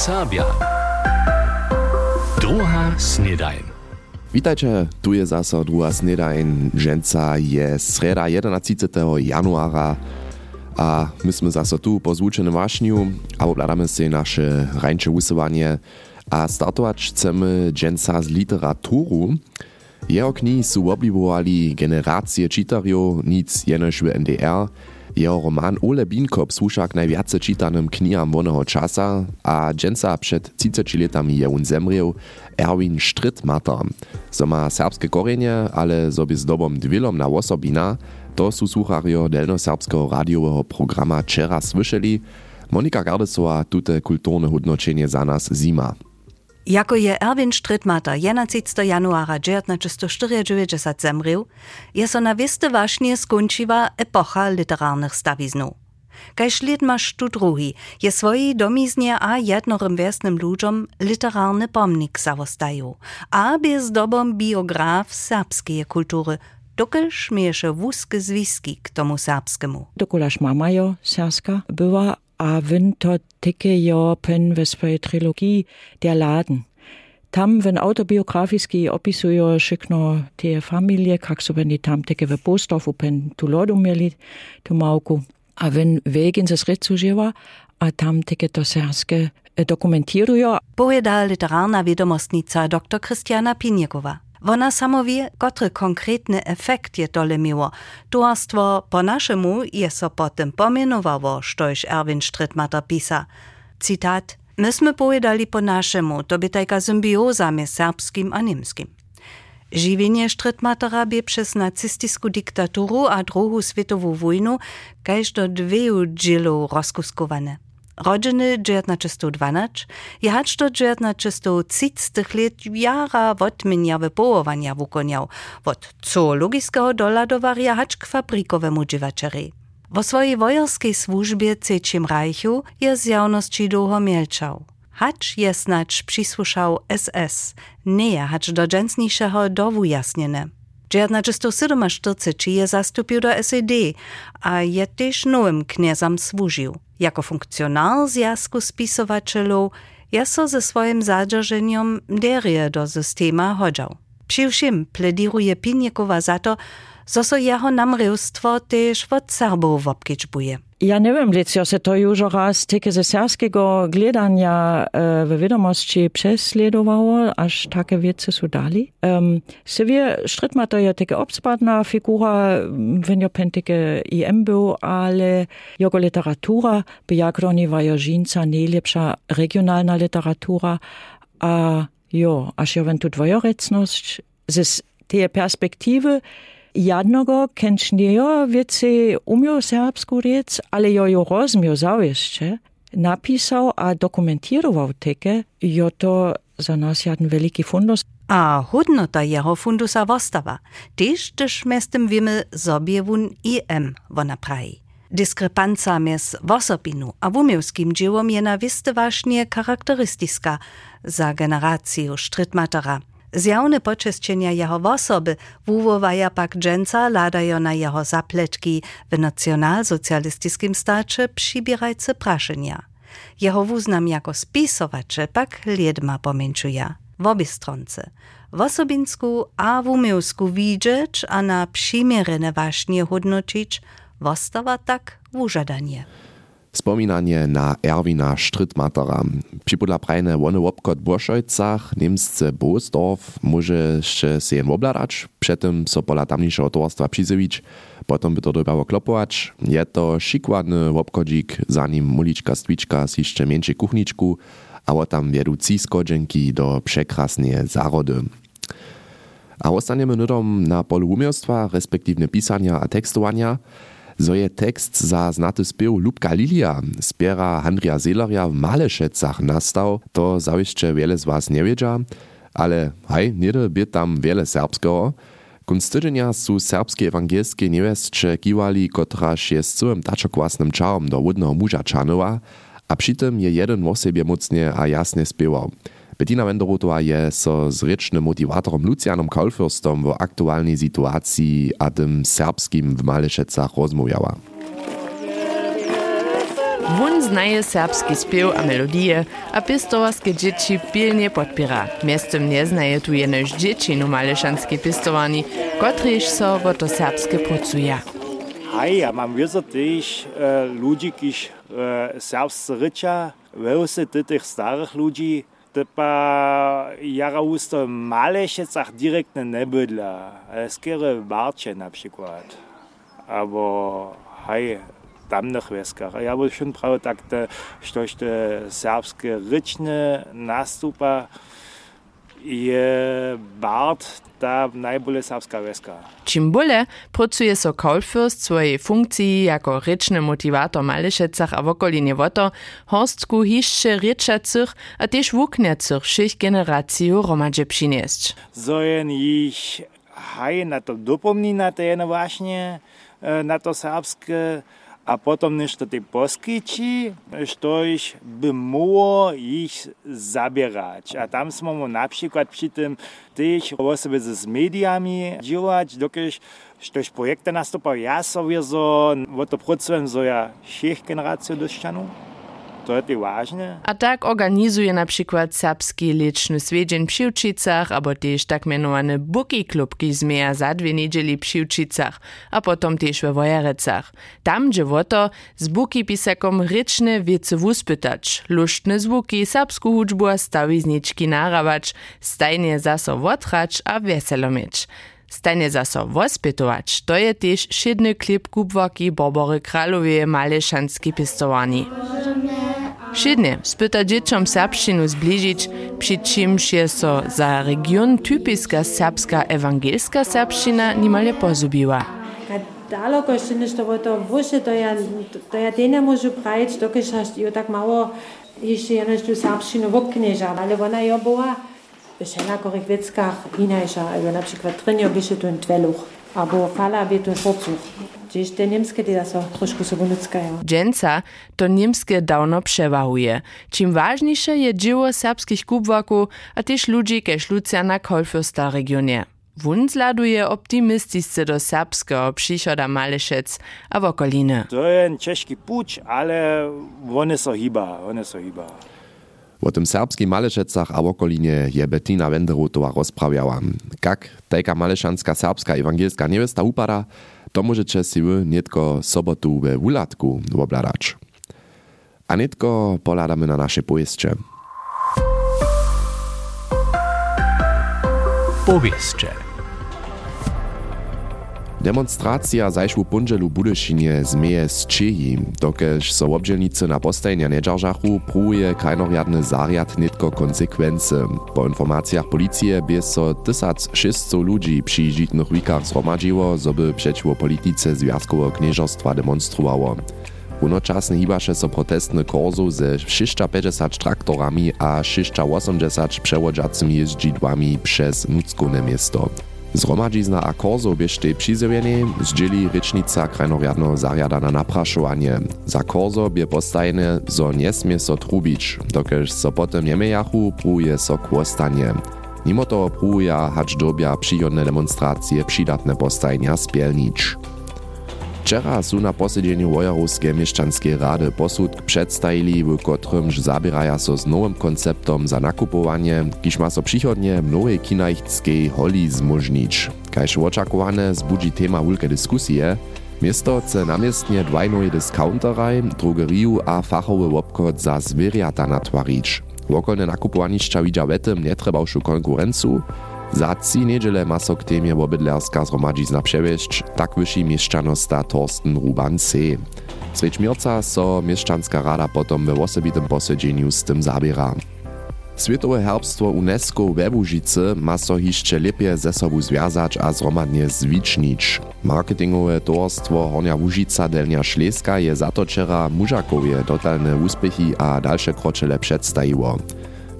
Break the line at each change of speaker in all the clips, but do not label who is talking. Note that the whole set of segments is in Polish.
Serbia. Druga snedajn.
Witajcie, tu je zase druga snedajn. Dżęca je sreda 11. januara. A my sme zase tu po zvučenom vášniu a obladame si naše rańcze usuwanie. A startować chcemy dżęca z literaturu. Jeho knihy sú oblivovali generácie čitariov, nic jenož v NDR. Jeho román Ole Binkop słuszak najwiace czytanym kniham wonego czasa, a dżęca przed 30 latami je on zemriel Erwin Strittmatter. So ma serbskie korzenie, ale sobie z dobom dwilom na osobina, to sú słuchario delnoserbskiego radiowego programa Czera słyszeli. Monika Gardesowa tute kulturne hodnočenie za nas zima.
Jako je Erwin Strittmatter 11. januara 1994 zemrił, je so na wiste właśnie skończyła epocha literarnych stawiznów. Lid maš tu drugi, je swoji domiznie a jednorym wiesnym ludziom literarny pomnik zawostaju, a bez dobom biograf serbskiej kultury, dokelż miesze wózkie zwiski k tomu serbskiemu.
Dokulaż mama jo była a wenn to tike jo pen ve swojej trilogii Der Laden. Tam, wenn autobiografiski opisujo šikno te familije, kak so beni tam teke v Postdorfu pen tu lodu mieli, tu mauku. A wenn wegen se sredzuživa, a tam teke to serske dokumentirujo.
Powiada literarna wiadomostnica dr Krystiana Pinjekowa. Wona samo wie, kotre konkretny efekt je dole miło. Tuarstwo po naszemu je so potem pomienowało, štož Erwin Strittmatter pisa. Citat, myśmy pojedali po naszemu, to by taka symbioza serbskim a niemskim. Žiwienie Strittmattera by przez nacistisku diktaturu a druhу światową wojnu kaž do dveju dżilu rozkuskowane. Rodziny 1912 je hacz do 1930 let jara odmieniawe połowania wukoniał, od zoologiskiego doladowaria hacz k fabrikowemu dziewaczery. Wo swojej wojerskiej służbie Trzecim Reichu je z jawności długo milczał. Hacz je snacz przysłyszał SS, nie hacz do dżęsniejszego dowu jasniene. 1947 je zastupił do SED, a je nowym kniezam służył. Jako funkcjonar Związku Spisowaczelów je so ze swoim zadrżeniem derje do systema chodził. Přiwšim plediruje Pinjekowa za to, zo so jeho namrywstwo też od Serbów obkiczbuje.
Ja nie wiem, Licio, se to już raz takie ze serskiego gledania e, w wiadomości przesledowało, aż takie wiece są dali. Um, se wie, Strittma to je takie obspadna figura, wenn jo pen IM był, ale jego literatura roniwa jo żinca najlepsza regionalna literatura, a jo, aż jo wenn tu dwojorecność, z tej perspektywy Jadnogo kenčnejo wiece umiał serbsku rec, ale jo jo rozmiał zawieszcze, napisał a dokumentował teke, jo to za nas jeden wielki fundus.
A hodnota jeho fundusa wostawa, też też mestem wiemy sobie wun IM wona praji. Diskrepanca między wosobinu a wumielskim dziełom je na właśnie charakterystyczna za generację Strittmatera. Zjawne počesćenja jeho osoby wuwowaja pak dżęca ladajo na jeho zapleczki w nacjonalsocjalistycznym stacze przybierajce praszenia. Jeho wuznam jako spisowacze pak liedma pomięczuje. W obie stronce. W osobinsku a w umielsku widzieć, a na przymierene właśnie hodnoczyć, wostawa tak wużadanie.
Spominanie na Erwina Strittmatera. Připodla prajne wony obkot w Boršojcach, Niemsce Boosdorf, może się jen obladać, przedtem so pola tamniejszego towarstwa przyzywić, potem by to dobało klopować. Je to szykładny obkodzik, zanim muliczka stwiczka z jeszcze mniejszej kuchniczku, a tam wieduci skodzenki do przekrasnej zarody. A ostaniemy nudom na polu umiostwa, respektywnie pisania a tekstowania, zo je tekst za znaty spiew Lubka Lilia spiera Andrija Seelerja w Malešecach nastał, to zawieszcze wiele z was nie wiedzia, ale hej, niede by tam wiele serbskiego. Kunc tydzienia su serbskie ewangelskie niewieszcze kiwali, kotraż jest całym taczokłasnym czałom do wódnego muża czanowa, a przy tym je jeden o sobie mocnie a jasnie spiewał. Bettina Wenderotová je so s rečnym motivatorom Lucianom Kaulfürstom w aktualnej sytuacji a tym serbskim w Malešecach rozmawiała.
Wun znaje serbski spiew a melodie, a pistowarske dzieci pilnie podpiera. Miestem nie znaje tu jenož dzieci no malešanskie pistowani, kotryż so wo to serbskie pracuje.
Hej, ja mam wiedzę też e, ludzi, kiż e, serbscy rycza, wełsy tych starych ludzi, typa jara usto malešecach direktne nebydla, skiery barcze na przykład. Albo hej, tamnych wieskach. Ja bym schon prawie tak te, coś te serbskie ryczne nastupa je Bart ta najbolje serbska wieska.
Čim bolje pracuje so Kolfürst swojej funkcji jako ryczny motivator Malešecach a w okolinie woto, horstku hiszcze ryczacych a też wukniacych všich generacji romadže przynieść.
Zojen ich haj na to dopomni na to jedno właśnie, na to serbskie, a potom nešto te poskyči, štož by mogło ich zabierać. A tam smo mu na przykład przy tym też osoby z mediami działać, dokąd štož projekty nastupał. Ja sobie zo, o to pracuję, zo ja všech generacji doszczanu. To ważne.
A tak organizuje na przykład serbski liczny swiedzień przy Uczycach, albo też tak mianowany Buki Klub, ki zmieja za dwie niedzieli Uczycach, a potom też we Wojerecach. Tam gdzie woto z Buki pisakom ryczne wiece wuspytać, lusztne zvuki, serbsku hudżbu a stawizniczki narawać, stajnie zaso wotrać a weselo mieć. Stajnie zaso wospytować, to je też szydny klip kubwaki Bobory Kralowie Malešanski pistowani. Všedne spyta dzieciom serbšćinu zbližić, przy čimž je so za region typiska serbska ewangelska serbšćina nimale pozubiła.
Daleko jeszcze niż to było to wyższe, to ja, to ja tej nie może prawić, dokud jo tak mało jeszcze jenoś tu serbšćinu woknieża, ale ona jo była w wszelakorych wieckach albo na przykład trynio byście tu Tweluch, albo fala by tu Forzuch. Gdzieś te niemskie te so troszkę sobie ludzkają.
Dżęca to niemskie dawno przewahuje. Czym ważniejsze je dzieło serbskich kubwaków, a też ludzi keż Luciana Kolfürsta regionie. Wun zladuje optymistycznie do serbskiego przychoda Malešec a w okoliny.
To je ciężki puć, ale one so hiba, one so hiba.
O tym serbskim Malešecach a okolinie je Bettina Wenderotowa rozprawiała. Jak taka maleszanska serbska ewangelska niewiesta upada, to możecie wy nietko sobotu we Wulatku obladać. A nietko poladamy na nasze powieście.
Powieście.
Demonstracja zajszł punżelu Budyšinie zmieje z Čeji, dokež so obdzielnicy na postajnia niedzarżachu pruje krajnorjadny zariad nitko konsekwencje. Po informacjach policji bie so 1600 ludzi przy żitnych wikach zgromadziło, zoby przeciwko polityce Związkowego Knieżostwa demonstruwało. Runočasne hibaše so protestny korzo ze 650 traktorami a 680 przewodzacimi jeździdłami przez Nuckone miasto. Zhromadźizna a korzo biešte přizewjene, zdzieli rečnica krajnorjadno zarjada na naprašovanie. Za korzo bie postajne, zo nesmie so trubić, dokež so potem niemejachu pruje so kłostanie. Mimo toho pruja hač dobia przyjodne demonstracje przydatne postajnia spielnić. Wczera su na posiedzeniu Wojarowskiej Mieszczanskiej Rady posud przedstawili, w którymż zabieraja so z nowym konceptom za nakupowanie, kiż ma so przychodnie mnohej kinajskiej holi zmożnić. Kajż oczekuwane zbudzi tema wielkie dyskusje, Miesto chce namiestnie dwajnoje discounteraj, drogeriju a fachowy obchod za zwierjata natwarić. Wokolne nakupowanišća widza wetem nie trebałszu konkurencu, za trzy niedziele ma so k temie obydlerska zhromadźizna przewieźć, tak wyši mieszczanosta Torsten Ruban C. Svěčmierca so mieszczanska rada potom we osobitym posiedzeniu z tym zabiera. Światowe herbstwo UNESCO we Łužice ma so hišće lepje ze sobu związać a zromadnie zwicznić. Marketingowe towarstwo Hornia Łužica Delnia Šleska je zatočera mužakowie dotalne uspechy a dalsze kroczele przedstawiło.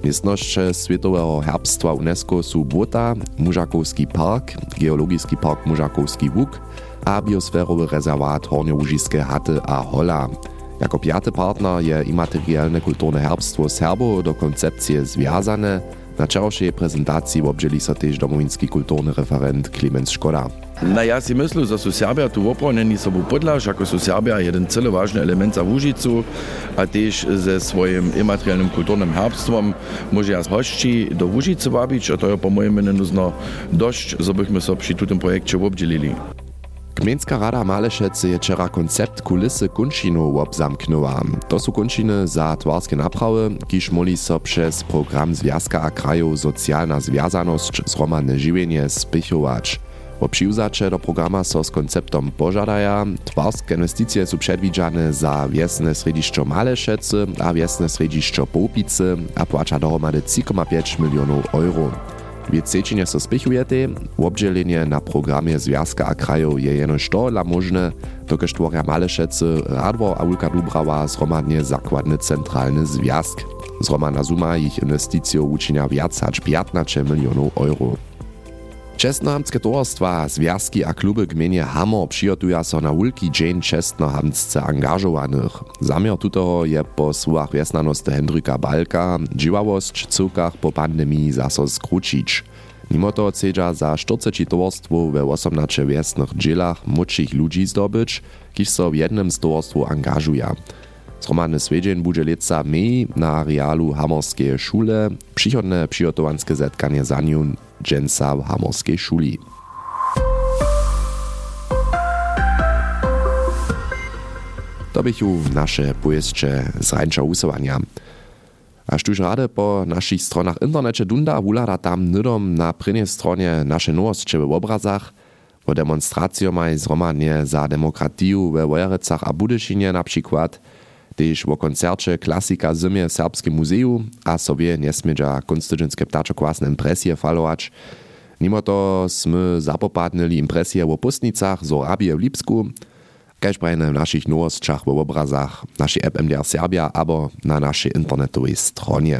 Miestnoście Światowego Herbstwa UNESCO są Błota, Mużakowski Park, Geologiski Park Mużakowski Wuk a biosferowy rezerwat Horniołużiskie Haty a Hola. Jako piaty partner je imaterialne kulturne herbstwo Serbo do koncepcji związane, Na čarošej prezentacji obdželi so tež domovinski kulturny referent Klemens Škoda.
Na ja si myslím, že Serbia tu opravnení sobou podľaž, ako sú Serbia jeden celovážny element za Łužicu a tiež ze svojim imateriálnym kultúrnym herbstvom môže jas hošči do Łužice wabić, a to je po mojej mene nuzno dosť, zo bychom so pri obdelili.
Gmieńska Rada Malešece je wczera koncept kulisy kunšinów obzamknęła. To są kunšiny za twarskie naprawy, kiż moli so przez program Związka a krajów Socjalna Związaność zromadne żywienie spychować. Po przyjrzacze do programa so z konceptom pożadaja, twarskie inwestycje są przedwidziane za wiesne srediszczo Malešece a wiesne srediszczo Popice, a płaca dohromady 3,5 milionów euro. Wiecečenje so spichujete, na programie Związka a krajów je jenož to dla możne, dokež tvoria Malešece, Radwo a Ulka Dubrava zromadnie zakładny centralny związk. Zromadna suma ich inwestycjów uczynia wiac hač 15 milionów euro. Čestnohamtske związki a kluby gminie Hammer przygotują so na wielki dzień čestnohamtce angażowanych. Zamiar tutego je po słowach wiesnanosti Hendryka Balka dziwałość cukach po pandemii zaso skrócić. Mimo to chcedza za 40 towarstwów we 18 wiesnych dzielach młodszych ludzi zdobyć, kiż so w jednym z towarstwów angażują. Zromadny swiedzień będzie leca mej na arealu Hamorskie szule, przychodne przygotowanskie zetkanie za nią dżęsa w Hamorskiej szuli. To bychu nasze pojeszcze z rańcza usuwania. A štuž rade po našich stronach internecie dunda wulada tam nydom na prynie stronie nasze nowostcze w obrazach, wo demonstracjomaj zromadnie za demokratiju we Wojerecach a Budyszynie na przykład, tež wo koncerče klasika zimie w Serbskim muzeju a sobie nesmiedza konstytucjenskie ptaczokłasne impresje falować. Mimo to sme zapopadnili impresje o pustnicach z Arabie w Lipsku, kaž prajne w naszych nowostkach w obrazach naszej app MDR Serbia abo na naszej internetowej stronie.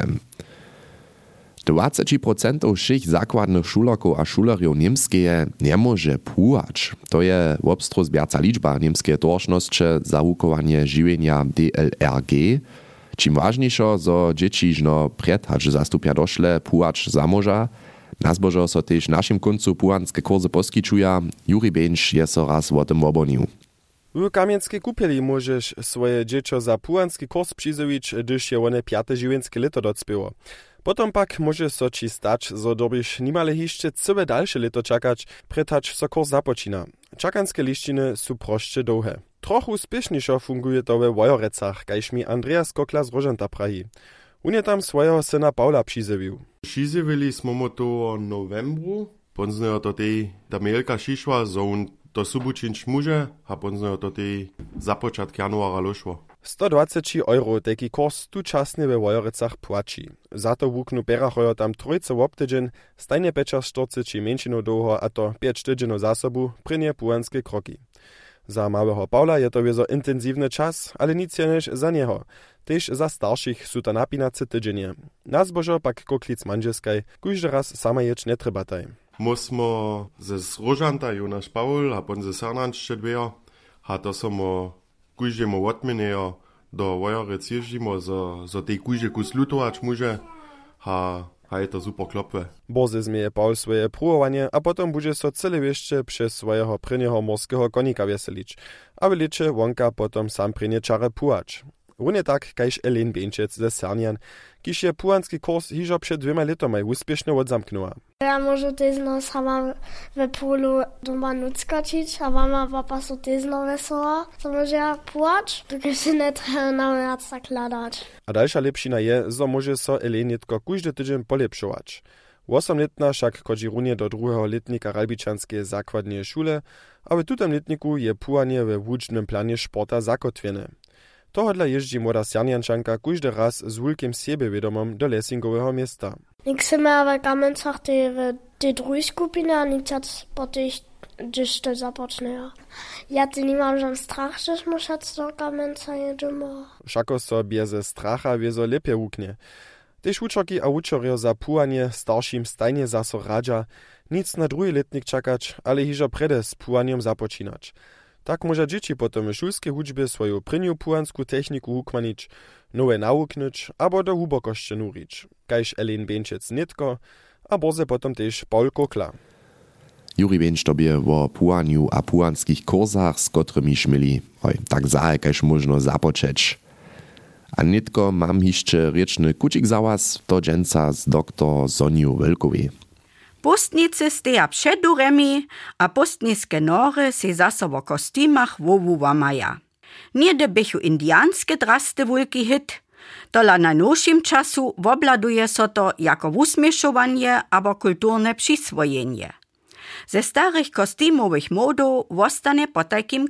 20% všich zakładnych šulerków a šulerjów niemskie nie może płać. To je obstru zbiarca liczba niemskie tożności za łukowanie żywienia DLRG. Czym ważniejsze, zo dzieci żno przed, że zastupia doszle płać zamoża, na zbożo so też naszym końcu pułanskie kursy poskiczuje, Juri Bench jest so raz o tym obonił.
W kamienskiej kupieli możesz swoje dziecko za pułanski kurs przyzowić, gdyż je one piate żywienskie lito docpiło. Potom pak może so ci stać, zo dobyś nimale jeszcze całe dalsze lito czekać, pretacz so kurs zapoczyna. Czakanskie liściny są proście długie. Trochu spieszniejszo funguje to we Wojorecach, kajż mi Andreas Kokla z Rożanta prahi. On je tam swojego syna Paula przyzewił.
Přizivili smo mu to novembru, poznejo to tej ta mailka šišla, zo to subučinč muže, a poznejo to tej započatk januara lošlo.
120 euro taki kurs tu czasnie we Wojorecach płaci. Za to wuknu perachojo tam trójce woptydzień, stajnie peczar 40 mieńczino długo, a to 5 tydzienów zasobu, prynie pułanskie kroki. Za małego Paula je to wiezo intensywny czas, ale nic niż za niego. Też za starszych są to napinace tydzienie. Na zbożo pak koklic manżeskaj, każdy raz sama jeć nie.
Musmo ze Paul a pon ze dvejo, a to samo kuždemu odminejo do Vojorec ježdimo, zo, zo tej kužde kus lutovač muže, a, a je to super klopwe.
Bozy zmieje Paul swoje próbowanie, a potem będzie so cyle jeszcze przez swojego pryniego morskiego konika weselić, a w licze wonka potem sam prynie czarę pułacz. Runie tak, kajż Elen Bieńczec ze Sernian, kiż je pułanski kurs hižo przed dwiema letami uspiesznie odzamknęła.
Ja może tyzno sama we polu doma nuckačić, a mama papa so tyzno wesoła, to może ja płacz, tylko się nie trzeba na mnie zakladać.
A dalsza lepšina je, zo może so Elenitko każdy tydzień polepšować. Osamletna však chodzi runie do drugiego letnika Ralbičanskiej zakładnej szule, a w tutem letniku je pułanie we włócznym planie sporta zakotwiene. Tohodla jeździ młoda Sjaniančanka każdy raz z wielkim siebiewiadomom do Lessingowego miasta.
Nikt se ma w Kamencach te te drugiej skupiny, a nikt po tych gdzieś to zapocznie. Ja ty nie mam żadnych strach, że muszę do Kamenca jedziemy.
Všako so beze stracha wiezo lepiej łuknie. Tež učoki a učorjo za pułanie starším stajnie zaso radža, nic na drugi letnik čakać, ale hižo prede z pułaniem započinać. Tak może dzieci potem w szulskiej hudźbie swoją pryniu pułanską techniku hukmanić, nowe nauknyć, albo do hubokości nurić, kajż Elin Bieńczec nitko, a boze potem też Paul Kokla.
Juri Bieńcz tobie o puaniu a puanskich kursach, z którymi szmili, oj, tak zahe, kajż można zapoczeć. A nitko mam jeszcze rieczny kucik za was, to dżęca z doktor Soniu Welkowej.
Pustnicy steja przed duremi, a pustnickie nory se za so w kostymach wowu maja. Nie bychu indianskie drasty wulki hit, Tola na nowszym czasu wobladuje so to jako usmieszowanie albo kulturne przyswojenie. Ze starych kostymowych modów wostanie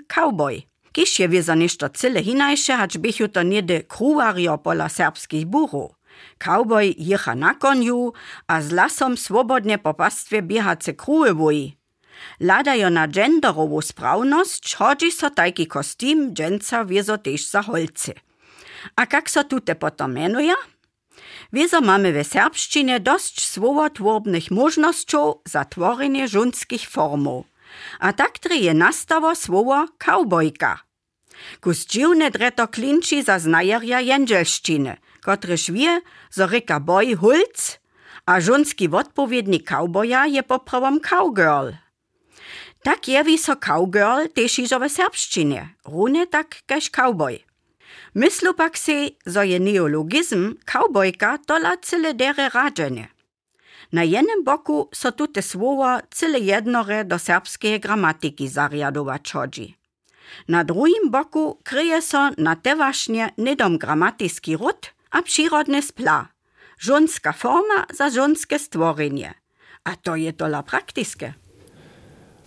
cowboy. Kiż je wiezo ništo cyle hinajsze, hacz bychu to niedy kruwario pola serbskich burów. Cowboy jecha na koniu, a z lasom swobodnie po pastwie biehace kruły wuj. Ladajo na genderową sprawność, chodzi so tajki kostym dżęca wiezo też za holce. A jak so tute potom menuje? Wiezo mamy w serbszczynie dość słowotworbnych możności za tworzenie żunskich formów. A tak je nastało słowo cowboyka. Kus dziwne dreto klinči za znajerja jędzelszczyny, kotryż wie, zo boy hulc, a żunski odpowiednik cowboya je poprawom cowgirl. Tak jewi so cowgirl też iżo w serbszczynie, rune tak kaž cowboy. Myslu pak se, zo je neologizm cowboyka tola cyle dere radzenie. Na jednym boku so tute słowa cyle jednore do serbskiej gramatyki zariadować chodzi. Na drugim boku kryje so na tewaśnie nidom gramatyski ród a przyrodny spla. Żonska forma za żonskie stworzenie. A to je tola praktyskie.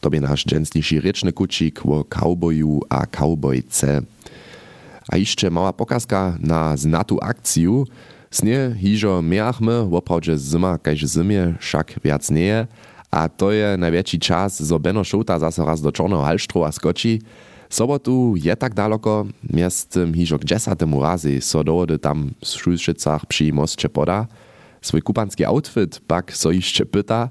To by nasz częstniejszy ryczny kucik o cowboyu a cowboyce. A jeszcze mała pokazka na znatu akcję. Snie hižo miachmy, woprawdźe zima, kaž zimie, však viac nie a to je największy czas, zo Beno Šouta zase raz do Čorného Halštrova skočí. Sobotu je tak daleko, miast tym hižo k desatemu razy so dohody tam w Szulšicach przy mostče poda. Swój kupanski outfit pak so jeszcze pyta.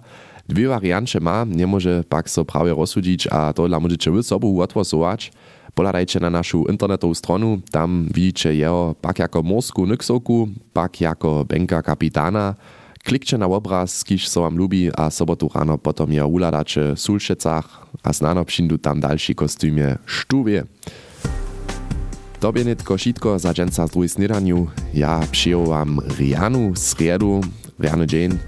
Dwie warianty ma, nie może pak so prawie rozsudzić, a to dla możecie wy sobu odwosować. Poladajcie na naszą internetową stronę, tam widzicie jeho pak jako morsku nyksoku, pak jako benka kapitana. Klikcie na obraz, kiż so wam lubi, a sobotu rano potom je a znano přindu tam další kostymie štuvie. Tobie nitko šitko za dženca z snedaniu. Ja przyjął wam Rianu, sriedu, riany dzień,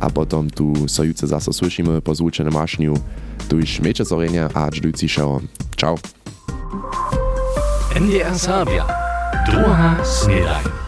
a potom tu sojúce zase slyšíme po zvučené mašňu. Tu iš meče zorenia a čdujúci šao. Čau.
NDR Sabia. Druga snedaj.